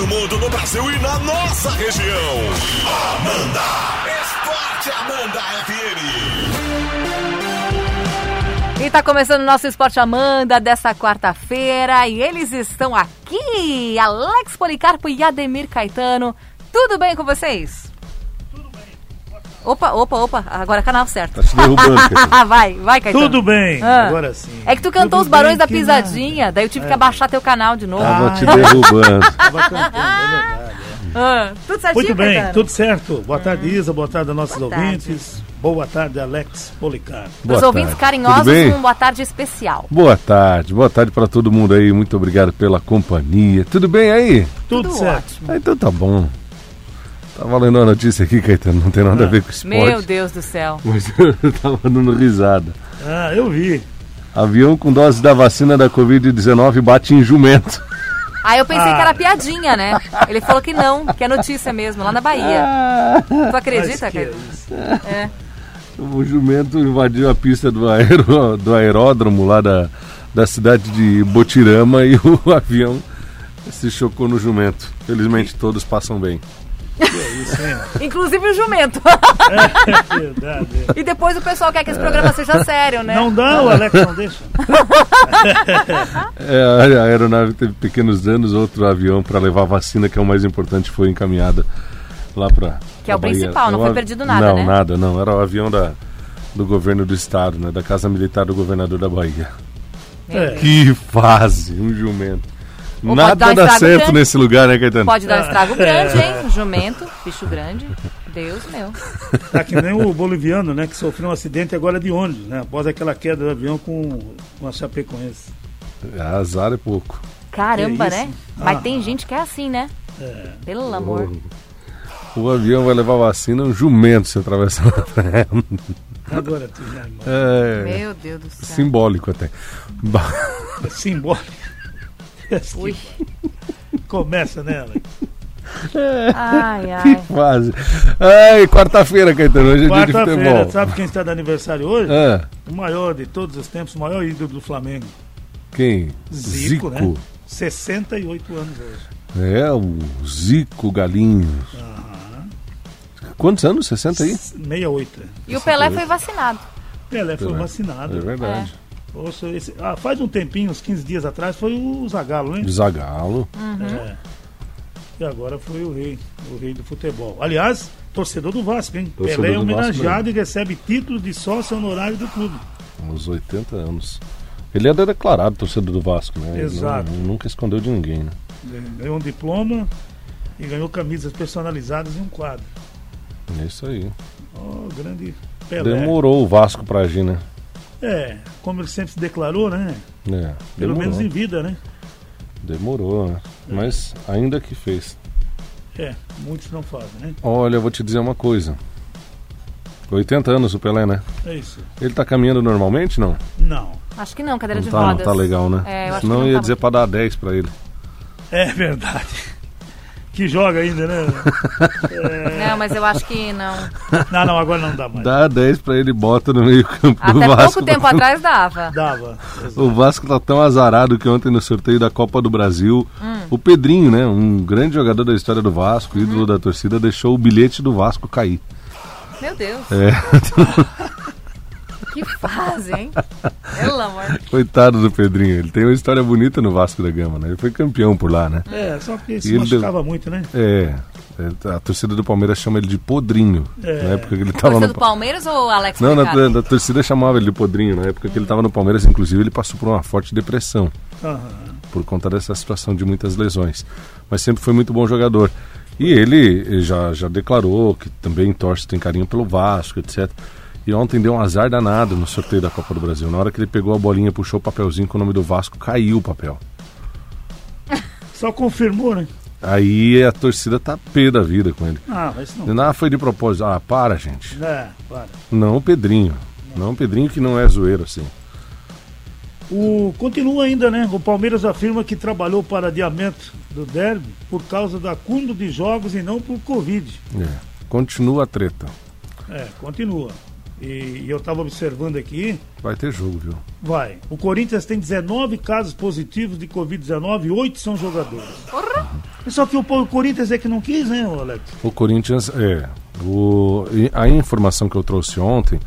no mundo, no Brasil e na nossa região. Amanda! Esporte Amanda FM. E tá começando o nosso Esporte Amanda dessa quarta-feira e eles estão aqui, Alex Policarpo e Ademir Caetano. Tudo bem com vocês? Opa, opa, opa, agora é canal certo. Tá te derrubando, vai, vai, Caetano. Tudo bem, Ah. agora sim. É que tu cantou Tudo os Barões da Pisadinha, daí eu tive que abaixar teu canal de novo. Tava Ah, te é. derrubando. Tava cantando, é verdade. Ah, tudo certinho, Muito bem, Caetano? tudo certo. Boa tarde, Isa. Boa tarde a nossos Boa tarde. ouvintes. Boa tarde, Alex Policarpo. Para os Boa ouvintes tarde. carinhosos, Tudo bem? um boa tarde especial. Boa tarde, boa tarde pra todo mundo aí. Muito obrigado pela companhia. Tudo bem aí? Tudo, Tudo certo. ótimo. Ah, então tá bom. Tá valendo uma notícia aqui, Caetano. Não tem nada a ver com esporte. Meu Deus do céu. Mas eu tava dando risada. Ah, eu vi. Avião com dose da vacina da Covid-19 bate em jumento. Aí eu pensei Ah. que era piadinha, né? Ele falou que não, que é notícia mesmo, lá na Bahia. Tu acredita, Caetano? isso. É. O jumento invadiu a pista do, aero, do aeródromo lá da, da cidade de Botirama e o avião se chocou no jumento. Felizmente todos passam bem. É isso, hein? Inclusive o jumento. É verdade. é. e depois o pessoal quer que esse programa seja sério, né? Não dá, o Alex não deixa. É, a aeronave teve pequenos danos, outro avião para levar a vacina, que é o mais importante, foi encaminhada lá para. Que é o principal, não foi perdido nada, Não, né? nada, não. Era o avião da, do governo do estado, né? Da Casa Militar do governador da Bahia. É. Que fase, um jumento. Ou Nada um dá certo grande. nesse lugar, né, Caetano? Pode dar um estrago grande, É. hein? Jumento, bicho grande. Deus meu. Tá que nem o boliviano, né? Que sofreu um acidente agora de ônibus, né? Após aquela queda do avião com uma chapecoense. Azar é pouco. Caramba, isso? né? Mas Ah. tem gente que é assim, né? É. Pelo amor. O avião vai levar vacina, um jumento se atravessar na. Agora tu já, irmão. É Meu Deus do céu. simbólico até. É simbólico. Que Ui. Começa, né, Alex? Ai, Que ai. fase. Ai, quarta-feira, Caetano, hoje é dia de Quarta-feira, futebol. sabe quem está de aniversário hoje? Ah, O maior de todos os tempos, o maior ídolo do Flamengo. quem? Zico, né? 68 anos hoje. É, o Zico Galinho. Aham. Quantos anos? 60 aí? 68. E o Pelé foi vacinado. Pelé foi Pelé. vacinado. É verdade. Poxa, esse- ah, faz um tempinho, uns 15 dias atrás, foi o Zagallo, né? De Zagalo. É. E agora foi o rei, o rei do futebol. Aliás, torcedor do Vasco, hein? Torcedor Pelé é Vasco homenageado e recebe título de sócio honorário do clube. Uns 80 anos. Ele era declarado torcedor do Vasco, né? Exato. não- nunca escondeu de ninguém, né? Ganhou um diploma e ganhou camisas personalizadas e um quadro. É isso aí. Oh, grande Pelé. Demorou o Vasco pra agir, né? É, como ele sempre se declarou, né? É, Pelo demorou. menos em vida, né? Demorou, né? Mas ainda que fez. É, muitos não fazem, né? Olha, eu vou te dizer uma coisa. 80 anos o Pelé, né? É isso. Ele tá caminhando normalmente, não? Não. Acho que não, cadeira Não de tá, não rodas. tá legal, né? É, eu acho Senão que não ia tá dizer pra dar 10 pra ele. É verdade. Que joga ainda, né? Não, mas eu acho que não. Não, não, agora não dá mais. Dá 10 pra ele e bota no meio campo do Até Vasco. pouco tempo atrás dava. Dava. O Vasco tá tão azarado que ontem no sorteio da Copa do Brasil, Hum. o Pedrinho, né, um grande jogador da história do Vasco, ídolo da torcida, deixou o bilhete do Vasco cair. Meu Deus, É, que fase, hein? Pelo amor. coitado do Pedrinho, ele tem uma história bonita no Vasco da Gama, né? Ele foi campeão por lá, né? É, só que se ele machucava muito, né? É, é, a torcida do Palmeiras chama ele de Podrinho, É. na época que ele tava Você no do Palmeiras ou Alex Não, na, da torcida chamava ele de Podrinho, na época que ele tava no Palmeiras, inclusive ele passou por uma forte depressão. Aham. por conta dessa situação de muitas lesões. Mas sempre foi muito bom jogador. E ele já, já declarou que também torce, tem carinho pelo Vasco, etc. E ontem deu um azar danado no sorteio da Copa do Brasil. Na hora que ele pegou a bolinha, puxou o papelzinho com o nome do Vasco, caiu o papel. Só confirmou, né? Aí a torcida tá pé da vida com ele. Ah, mas não. Ah, foi de propósito. Ah, para, gente. É, para. Não o Pedrinho. Não o Pedrinho que não é zoeiro assim. O, continua ainda, né? O Palmeiras afirma que trabalhou para adiamento do derby por causa do acúmulo de jogos e não por Covid. É. Continua a treta. É, continua. E, e eu estava observando aqui, Vai ter jogo, viu? vai. O Corinthians tem 19 casos positivos de Covid-19 e 8 são jogadores. Porra! Só que o, o Corinthians é que não quis, né, Alex? O Corinthians, é. O, a informação que eu trouxe ontem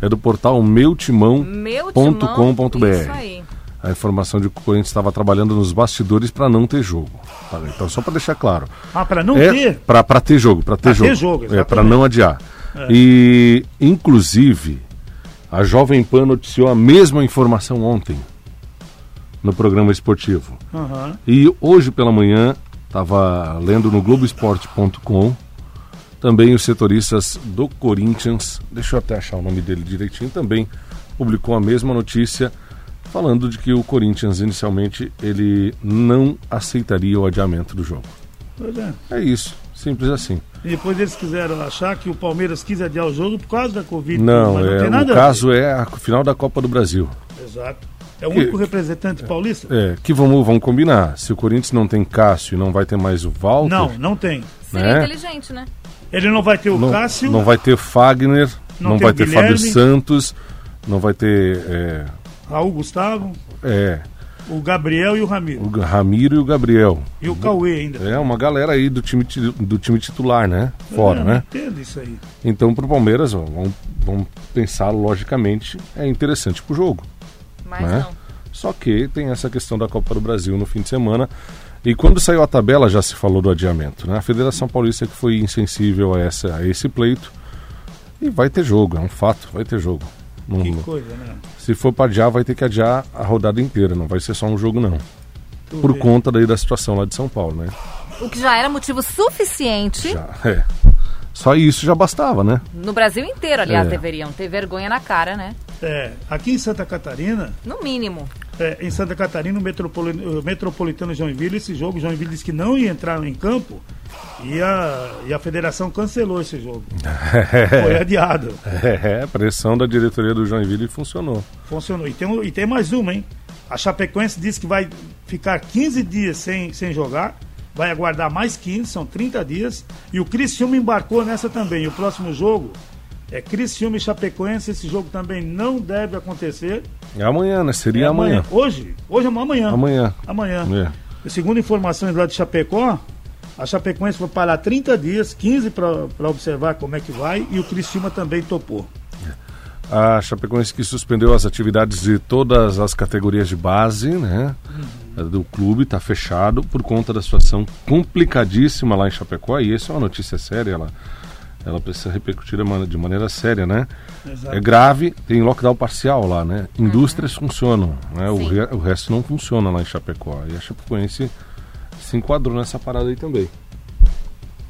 é do portal meutimão.com.br. Isso aí. A informação de que o Corinthians estava trabalhando nos bastidores para não ter jogo. Tá, Então, só para deixar claro. Ah, para não é ter? Para ter jogo, para ter Pra jogo. ter jogo, é, para não adiar. E, inclusive, a Jovem Pan noticiou a mesma informação ontem no programa esportivo. Aham. E hoje pela manhã, estava lendo no Globoesporte.com, também os setoristas do Corinthians, deixa eu até achar o nome dele direitinho, também publicou a mesma notícia, falando de que o Corinthians inicialmente ele não aceitaria o adiamento do jogo. Pois é. É isso, simples assim. E depois eles quiseram achar que o Palmeiras quis adiar o jogo por causa da Covid. Não, mas não é, tem nada o a ver. caso é a final da Copa do Brasil. Exato. É o Que- único representante paulista? É, que vamos, vamos combinar. Se o Corinthians não tem Cássio e não vai ter mais o Walter, Não, não tem. Seria Né? inteligente, né? Ele não vai ter o não, Cássio, não vai ter Fagner, Não não, vai ter Guilherme. Fábio Santos, não vai ter é, Raul Gustavo, é, o Gabriel e o Ramiro. o Ramiro e o Gabriel. E o Cauê ainda. É uma galera aí do time, ti- do time titular, né? Fora, É, né? Entendo isso aí. Então, pro Palmeiras, ó, vamos, vamos pensar logicamente, é interessante pro jogo. Mas Né? não. Só que tem essa questão da Copa do Brasil no fim de semana. E quando saiu a tabela já se falou do adiamento. Né? A Federação Paulista que foi insensível a, essa, a esse pleito. E vai ter jogo, é um fato, vai ter jogo. Não- Que coisa, né? se for para adiar, vai ter que adiar a rodada inteira, não vai ser só um jogo não. Tu Por vê. conta daí da situação lá de São Paulo, né? O que já era motivo suficiente Já, é. Só isso já bastava, né? no Brasil inteiro, aliás, É. deveriam ter vergonha na cara, né? É, aqui em Santa Catarina, No mínimo. É, em Santa Catarina, o Metropoli- o Metropolitano Joinville, esse jogo, Joinville disse que não ia entrar em campo e a, e a federação cancelou esse jogo. Foi adiado. É, pressão da diretoria do Joinville funcionou. Funcionou. E tem, e tem mais uma, hein? A Chapecoense disse que vai ficar 15 dias sem, sem jogar, vai aguardar mais 15, são 30 dias. E o Criciúma embarcou nessa também. E o próximo jogo é Criciúma e Chapecoense. Esse jogo também não deve acontecer. É amanhã, né? Seria É amanhã. Hoje? Hoje é amanhã. Amanhã. Amanhã. É. Segundo informações lá de Chapecó, a Chapecoense vai parar 30 dias, 15 para observar como é que vai. E o Criciúma também topou. A Chapecoense que suspendeu as atividades de todas as categorias de base, né? Do clube, está fechado por conta da situação complicadíssima lá em Chapecó. E isso é uma notícia séria, ela, ela precisa repercutir de man- de maneira séria, né? Exato. É grave, tem lockdown parcial lá, né? Indústrias funcionam, né? O, re- o resto não funciona lá em Chapecó. E a Chapecoense se enquadrou nessa parada aí também.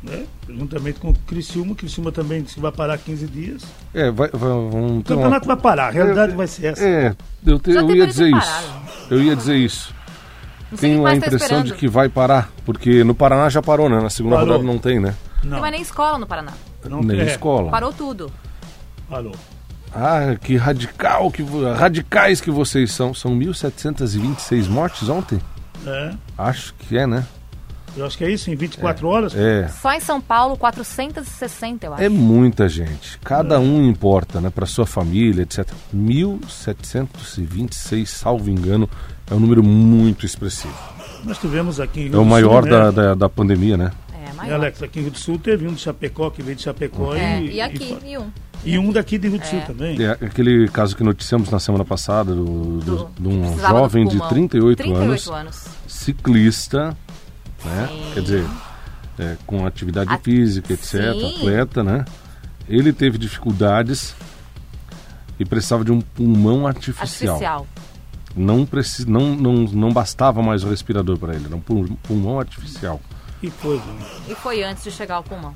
né? Juntamente com o Criciúma. O Criciúma também disse que vai parar 15 dias. É, vai, vai, vamos O ter uma- campeonato vai parar, a realidade vai ser essa. É, eu, te- Já eu ia dizer isso. Eu ia dizer isso. Tenho a tá impressão esperando. de que vai parar, porque no Paraná já parou, né? Na segunda Parou. rodada não tem, né? Não Não, mais nem escola no Paraná. Não Nem é, escola. Parou tudo. Parou. Ah, que radical, que radicais que vocês são. São 1.726 mortes ontem? É, Acho que é, né? eu acho que é isso, em 24 horas. É. Só em São Paulo, 460, eu acho. É muita gente. Cada um importa, né? Para sua família, etc. 1.726, salvo engano, é um número muito expressivo. Nós tivemos aqui É o maior né? da, da, da pandemia, né? Maior. Alex, aqui em Rio do Sul teve um de Chapecó que veio de Chapecó É, e, e aqui, e, e um. e um daqui de Rio do Sul É. também. É aquele caso que noticiamos na semana passada do, do- Do- de um jovem de pulmão. 38, 38 anos, anos. ciclista, né? Sim. Quer dizer, é, com atividade A- física, etc., Sim. atleta, né? Ele teve dificuldades e precisava de um pulmão artificial. Artificial. Não, precis, não, não, não bastava mais o respirador para ele, era um pul- pulmão artificial. Que coisa. né? E foi antes de chegar ao pulmão.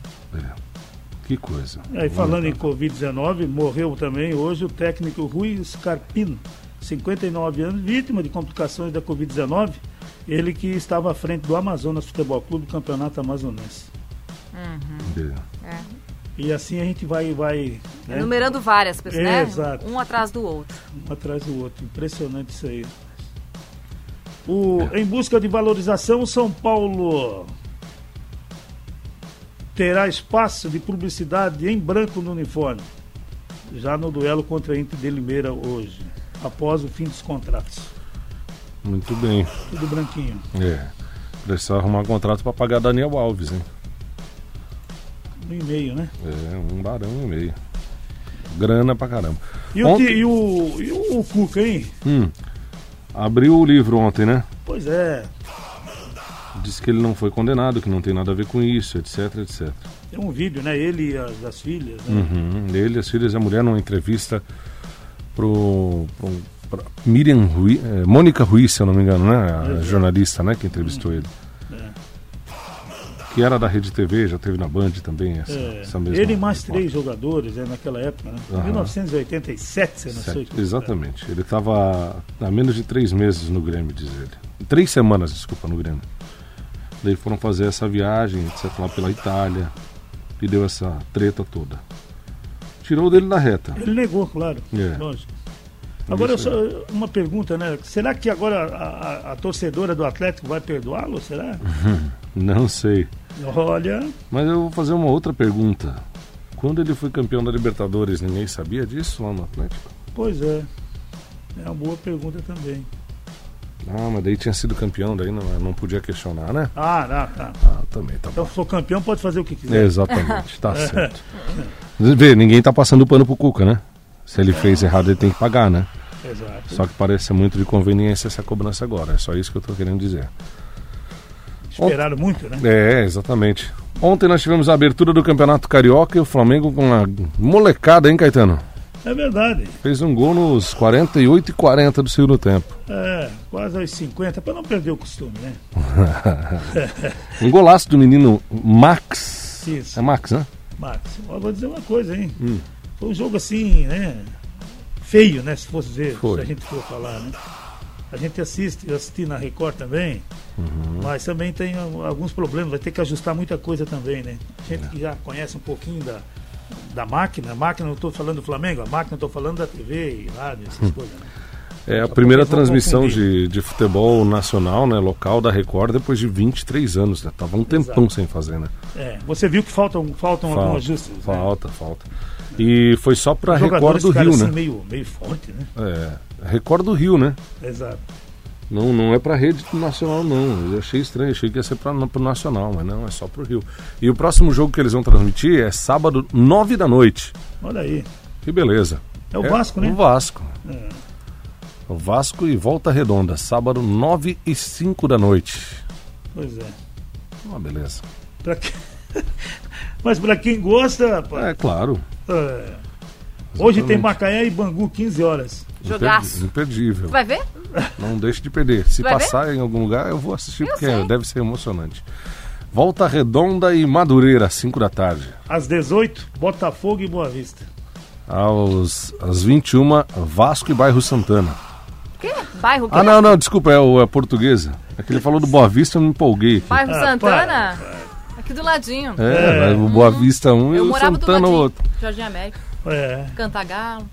Que coisa. Aí, falando em Covid-19, morreu também hoje o técnico Rui Scarpino, 59 anos, vítima de complicações da Covid-19. Ele que estava à frente do Amazonas Futebol Clube, do Campeonato Amazonense. É. E assim a gente vai, vai né, Enumerando várias pessoas, É, né? exato. Um atrás do outro. um atrás do outro. Impressionante isso aí. O, Em busca de valorização, o São Paulo terá espaço de publicidade em branco no uniforme, já no duelo contra a Inter de Limeira hoje, após o fim dos contratos. Muito bem. Tudo branquinho. É. Precisa arrumar um contrato para pagar Daniel Alves, hein? Um e meio, né? É, um barão e meio. Grana pra caramba. E, o, Ontem- que- e o, e o Cuca, hein? Hum, abriu o livro ontem, né? Pois é, Disse que ele não foi condenado, que não tem nada a ver com isso, etc, etc. tem um vídeo, né? Ele e as, as filhas, né? Uhum. Ele, as filhas e a mulher, numa entrevista pro, pro pra Miriam Rui, é, Mônica Ruiz, se eu não me engano, né? A jornalista, né? Que entrevistou ele. Que era da Rede TV, já teve na Band também essa, É, essa mesma. ele e mais repórter. três jogadores né, naquela época, né? Aham. 1987, você. Certo, Exatamente. Ele estava há menos de três meses no Grêmio, diz ele. Três semanas, desculpa, no Grêmio. Daí foram fazer essa viagem, etc., lá pela Itália. E deu essa treta toda. Tirou dele da reta. Ele negou, claro. É. Lógico. Agora, só uma pergunta, né? Será que agora a, a- a torcedora do Atlético vai perdoá-lo? Será? Não sei. Olha, Mas eu vou fazer uma outra pergunta. Quando ele foi campeão da Libertadores, ninguém sabia disso lá no Atlético? pois é. É uma boa pergunta também. Ah, mas daí tinha sido campeão, daí não, não podia questionar, né? Ah, tá, tá. Ah, também tá bom. Então, sou campeão, pode fazer o que quiser. Exatamente, tá certo. Vê, ninguém tá passando pano pro Cuca, né? Se ele fez errado, ele tem que pagar, né? Exato. Só que parece muito de conveniência essa cobrança agora. É só isso que eu tô querendo dizer. Esperaram muito, né? É, exatamente. Ontem nós tivemos a abertura do Campeonato Carioca e o Flamengo com uma molecada, hein, Caetano? É verdade. Fez um gol nos 48 e 40 do segundo tempo. É, quase aos 50, para não perder o costume, né? Um golaço do menino Max. Isso. É Max, né? Max, eu vou dizer uma coisa, hein? Hum. Foi um jogo assim, né? Feio, né? Se fosse ver, Foi. se a gente for falar, né? A gente assiste, eu assisti na Record também, Uhum. mas também tem al- alguns problemas, vai ter que ajustar muita coisa também, né? É. Gente que já conhece um pouquinho da, da máquina, a máquina não estou falando do Flamengo, a máquina estou falando da TV e rádio, essas Hum. coisas, né? É a Só primeira transmissão de, de futebol nacional, né, local da Record depois de 23 anos, né? Tava um tempão sem fazer, né? É, você viu que faltam, faltam alguns Falta, ajustes. né? falta, falta. E foi só Os Record do Rio, assim, né? meio, meio forte, né? É, Record do Rio, né? Exato. Não, não é pra rede nacional, não. Eu achei estranho, achei que ia ser pra, pro nacional, mas não, é só pro Rio. E o próximo jogo que eles vão transmitir é sábado, 9 da noite. Olha aí. Que beleza. É o Vasco, né? O Vasco. É. O Vasco e Volta Redonda, sábado, 9 e 5 da noite. Pois é. Uma beleza. Pra que- Mas pra quem gosta, rapaz, É, claro. é, hoje tem. Macaé e Bangu, 15 horas. Jogaço. Imperdível. Vai ver? Não deixe de perder. Se Vai ver? passar em algum lugar, eu vou assistir, Eu porque sei. deve ser emocionante. Volta Redonda e Madureira, 5 da tarde. Às 18, Botafogo e Boa Vista. Aos, às 21, Vasco e Bairro Santana. Que? Bairro que? Ah, não, não, desculpa, é o é portuguesa. É que ele falou do Boa Vista, eu me empolguei aqui. Bairro Ah, Santana? Aqui do ladinho. É, mas o Boa Vista um e Eu o morava do Santana ladinho. outro. Jardim América. É. Cantagalo.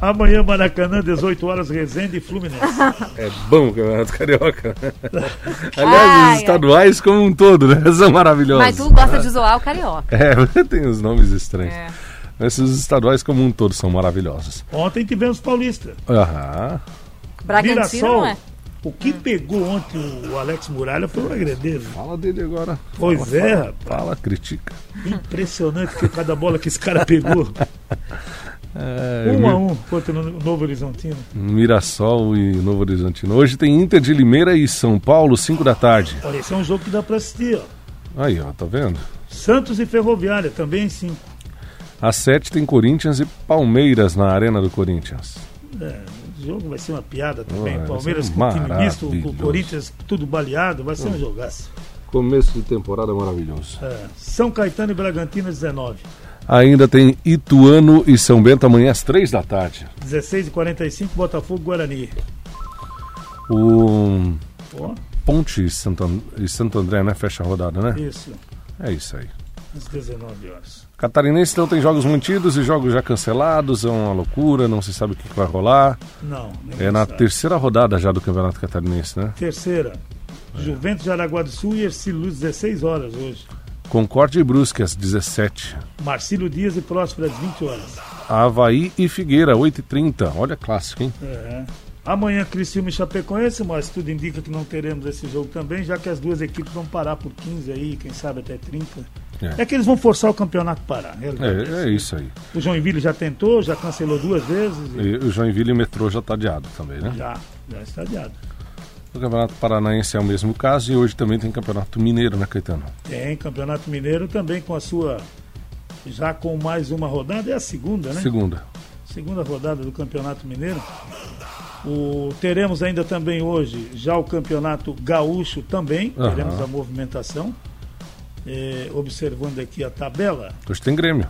Amanhã, Maracanã, 18 horas, Resende e Fluminense. É bom o Campeonato Carioca. Aliás, Ai, os estaduais como um todo, né? São maravilhosos. Mas tu gosta de zoar o carioca. É, tem os nomes estranhos. É. Mas os estaduais como um todo são maravilhosos. Ontem tivemos Paulista. Aham. Bragantino Mirassol. não é? O que pegou ontem o Alex Muralha foi o agredeiro. Fala dele agora. Pois Fala, é, fala, rapaz. Fala, critica. Impressionante que cada bola que esse cara pegou. É, Um a um contra o Novo Horizontino. Mirassol e Novo Horizontino. Hoje tem Inter de Limeira e São Paulo, 5 da tarde. Olha, esse é um jogo que dá pra assistir, ó. Aí, ó, tá vendo? Santos e Ferroviária, também sim. Às 7 tem Corinthians e Palmeiras na Arena do Corinthians. É, o jogo vai ser uma piada também. Ah, Palmeiras com time misto, o. Corinthians tudo baleado, vai ser um jogaço. Começo de temporada maravilhoso. É, São Caetano e Bragantino, 19. Ainda tem Ituano e São Bento amanhã às 3 da tarde. 16 e 45 Botafogo Guarani. O Ponte e Santo, An- e Santo André, né? Fecha a rodada, né? isso, É isso aí. às 19 horas. Catarinense então tem jogos mantidos e jogos já cancelados, é uma loucura, não se sabe o que, vai rolar. Não, É na sabe. terceira rodada já do Campeonato Catarinense, né? Terceira. Juventus de Araguá do Sul e Ercílio Luz, 16 horas hoje. Concórdia e Brusque às 17. Marcílio Dias e Próspero às 20 horas. Havaí e Figueira, 8h30. Olha clássico, hein? É. Amanhã Criciúma e Chapecoense, mas tudo indica que não teremos esse jogo também, já que as duas equipes vão parar por 15 aí, quem sabe até 30. É, é que eles vão forçar o campeonato parar. É, é, isso aí. O Joinville já tentou, já cancelou duas vezes. E... E o Joinville e o metrô já está adiado também, né? Já, já está adiado. O Campeonato Paranaense é o mesmo caso e hoje também tem Campeonato Mineiro, né, Caetano? Tem, Campeonato Mineiro também com a sua. Já com mais uma rodada, é a segunda, né? Segunda. Segunda rodada do Campeonato Mineiro. O, teremos ainda também hoje já o Campeonato Gaúcho também, uhum. teremos a movimentação. É, observando aqui a tabela. Hoje tem Grêmio.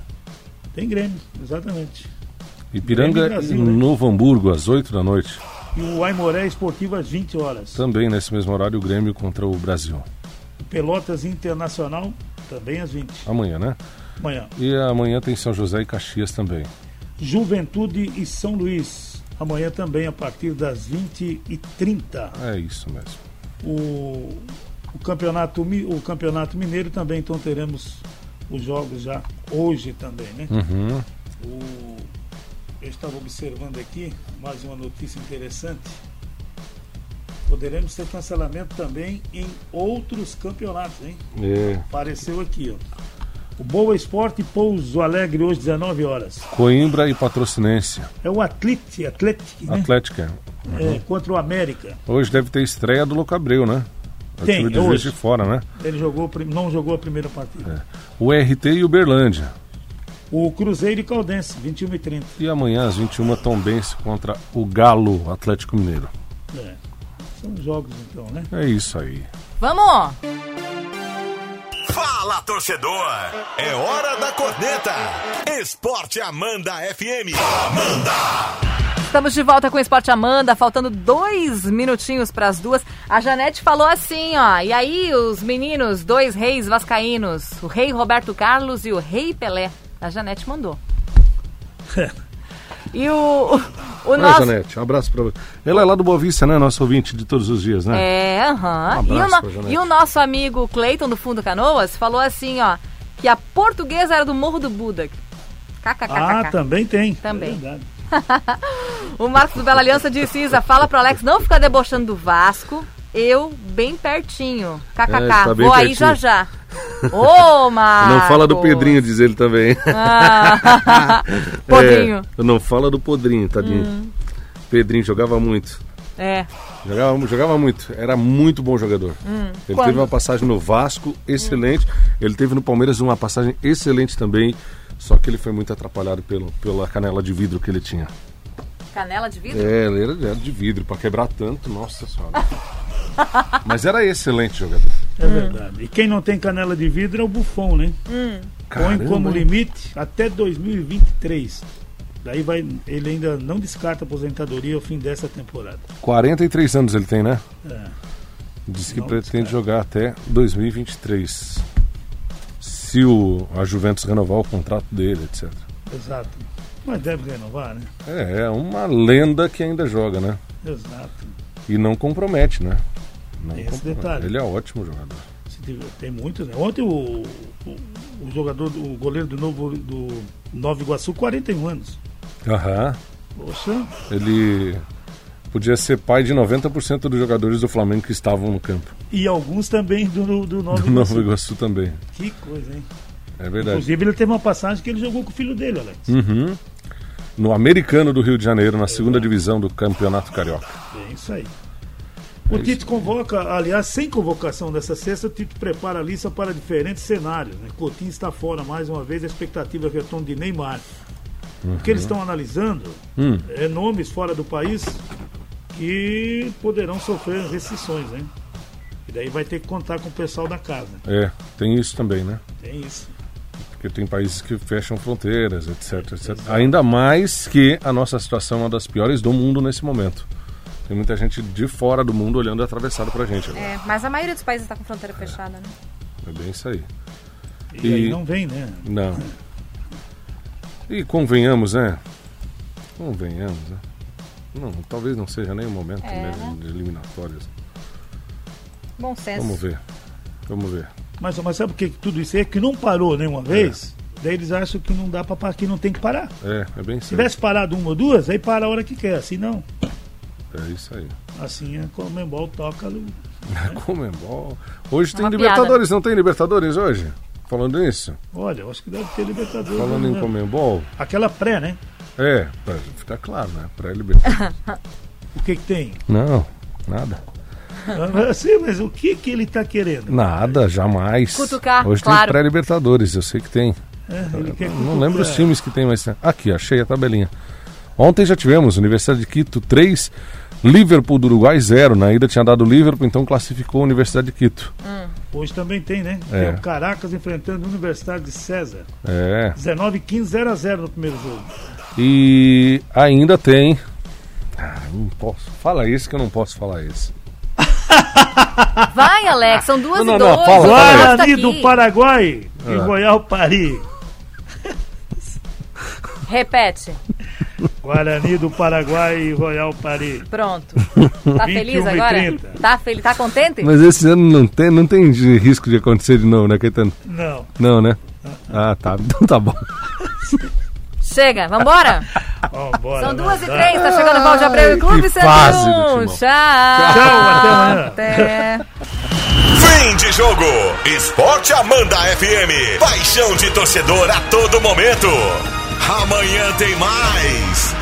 Tem Grêmio, exatamente. Ipiranga Brasil, né? Novo Hamburgo, às 8 da noite. E o Aimoré Esportivo às 20 horas. Também nesse mesmo horário o Grêmio contra o Brasil. Pelotas Internacional também às 20. Amanhã, né? Amanhã. E amanhã tem São José e Caxias também. Juventude e São Luís. Amanhã também a partir das 20h30. É isso mesmo. O, o, campeonato, o Campeonato Mineiro também, então teremos os jogos já hoje também, né? Uhum. O, eu estava observando aqui mais uma notícia interessante. Poderemos ter cancelamento também em outros campeonatos, hein? É. Apareceu aqui, ó. O Boa Esporte Pouso Alegre hoje, 19 horas. Coimbra e Patrocinense. É o Atlético, Atlético, né? Atlético, é. Uhum. é. Contra o América. Hoje deve ter estreia do Locabreu, né? É Tem, de hoje. de fora, né? Ele jogou, não jogou a primeira partida. É. O RT e o Berlândia. O Cruzeiro e Caldense, 21 e 30. E amanhã, às 21 Tombense contra o Galo Atlético Mineiro. É. São jogos, então, né? É isso aí. Vamos! Fala, torcedor! É hora da corneta! Esporte Amanda FM. Amanda! Estamos de volta com o Esporte Amanda, faltando dois minutinhos para as duas. A Janete falou assim, ó. E aí, os meninos, dois reis vascaínos, o rei Roberto Carlos e o rei Pelé. A Janete mandou. E o, o, o nosso... Janete, um abraço para você. Ela é lá do Boa Vista, né? Nosso ouvinte de todos os dias, né? É, aham. Um e, no... e o nosso amigo Cleiton do Fundo Canoas falou assim, ó, que a portuguesa era do Morro do Buda. Ah, também tem. Também. É o Marcos do Bela Aliança disse, Isa, fala pro Alex não ficar debochando do Vasco. Eu bem pertinho. KKK, é, tá vou pertinho. aí já já. Ô, Marcos! Não fala do Pedrinho, diz ele também. Ah. Podrinho. É, não fala do Podrinho, tadinho. Hum. Pedrinho jogava muito. É. Jogava, jogava muito, era muito bom jogador. Hum. Ele Quando? teve uma passagem no Vasco excelente. Hum. Ele teve no Palmeiras uma passagem excelente também. Só que ele foi muito atrapalhado pelo, pela canela de vidro que ele tinha. Canela de vidro? É, ele era de vidro, para quebrar tanto, nossa senhora. Mas era excelente jogador. É verdade. E quem não tem canela de vidro é o Buffon, né? Hum. Põe como limite até 2023. Daí vai, ele ainda não descarta a aposentadoria ao fim dessa temporada. 43 anos ele tem, né? É. Diz que não pretende descarta. jogar até 2023. Se o, a Juventus renovar o contrato dele, etc. Exato. Mas deve renovar, né? É, é uma lenda que ainda joga, né? Exato. E não compromete, né? Não Esse detalhe. Ele é ótimo jogador. Tem muitos, né? Ontem o, o, o, jogador, o goleiro do Novo, do Nova Iguaçu, 41 anos. Aham. Poxa. Ele podia ser pai de 90% dos jogadores do Flamengo que estavam no campo. E alguns também do, do Nova do Iguaçu. Nova Iguaçu também. Que coisa, hein? É verdade. Inclusive ele teve uma passagem que ele jogou com o filho dele, Alex. Uhum. No Americano do Rio de Janeiro, na segunda divisão do Campeonato Carioca. É isso aí. O é Tite convoca, aliás, sem convocação dessa sexta, o Tite prepara a lista para diferentes cenários. Né? Coutinho está fora mais uma vez, a expectativa é retorno de Neymar. Uhum. O que eles estão analisando uhum. é nomes fora do país que poderão sofrer restrições, né? E daí vai ter que contar com o pessoal da casa. É, tem isso também, né? Tem isso. Porque tem países que fecham fronteiras, etc, etc. Ainda mais que a nossa situação é uma das piores do mundo nesse momento. Tem muita gente de fora do mundo olhando atravessado pra gente. Agora. É, mas a maioria dos países está com fronteira é. fechada, né? É bem isso aí. E, e aí não vem, né? Não. E convenhamos, né? Convenhamos, né? Não, talvez não seja nem o momento é, mesmo né? de eliminatórias. Bom senso. Vamos ver. Vamos ver. Mas, mas sabe por que tudo isso é que não parou nenhuma vez? É. Daí eles acham que não dá para que não tem que parar. É, é bem Se tivesse parado uma ou duas, aí para a hora que quer, assim não. É isso aí. Assim a Comembol toca no. Comembol. Hoje tem uma Libertadores, não tem Libertadores hoje? Falando nisso. Olha, eu acho que deve ter Libertadores. Falando em né? Comembol. Aquela pré, né? É, pra ficar claro, né? Pré-Libertadores. O que que tem? não, nada. Ah, Sim, mas o que que ele tá querendo? Nada, jamais. Cutucar, Hoje claro. tem pré-Libertadores, eu sei que tem. É, ele quer Não lembro os times que tem, mas. Aqui, achei a tabelinha. Ontem já tivemos Universidade de Quito 3, Liverpool do Uruguai 0. Na ida tinha dado Liverpool, então classificou a Universidade de Quito. Hoje também tem, né? É. Tem o Caracas enfrentando a Universidade de César. É. 19 15 0 a 0 no primeiro jogo. E ainda tem. Ah, não posso. Fala esse que eu não posso falar esse. Vai, Alex, são duas Não, e não, não, dois. tá Guarani do Paraguai e Ah. Royal Paris. Repete. Guarani do Paraguai e Royal Paris. Pronto. Tá 21 feliz agora? 30. Tá feliz? Tá contente? Mas esse ano não tem, não tem risco de acontecer de novo, né, Caetano? Não. Não, né? Ah, tá. Então tá bom. Chega, vambora? Vambora, São duas e três, tá chegando o Balde Abreu e Clube que 101. fase do Timão. Tchau. Tchau, até amanhã. Até. Fim de jogo. Esporte Amanda FM. Paixão de torcedor a todo momento. Amanhã tem mais.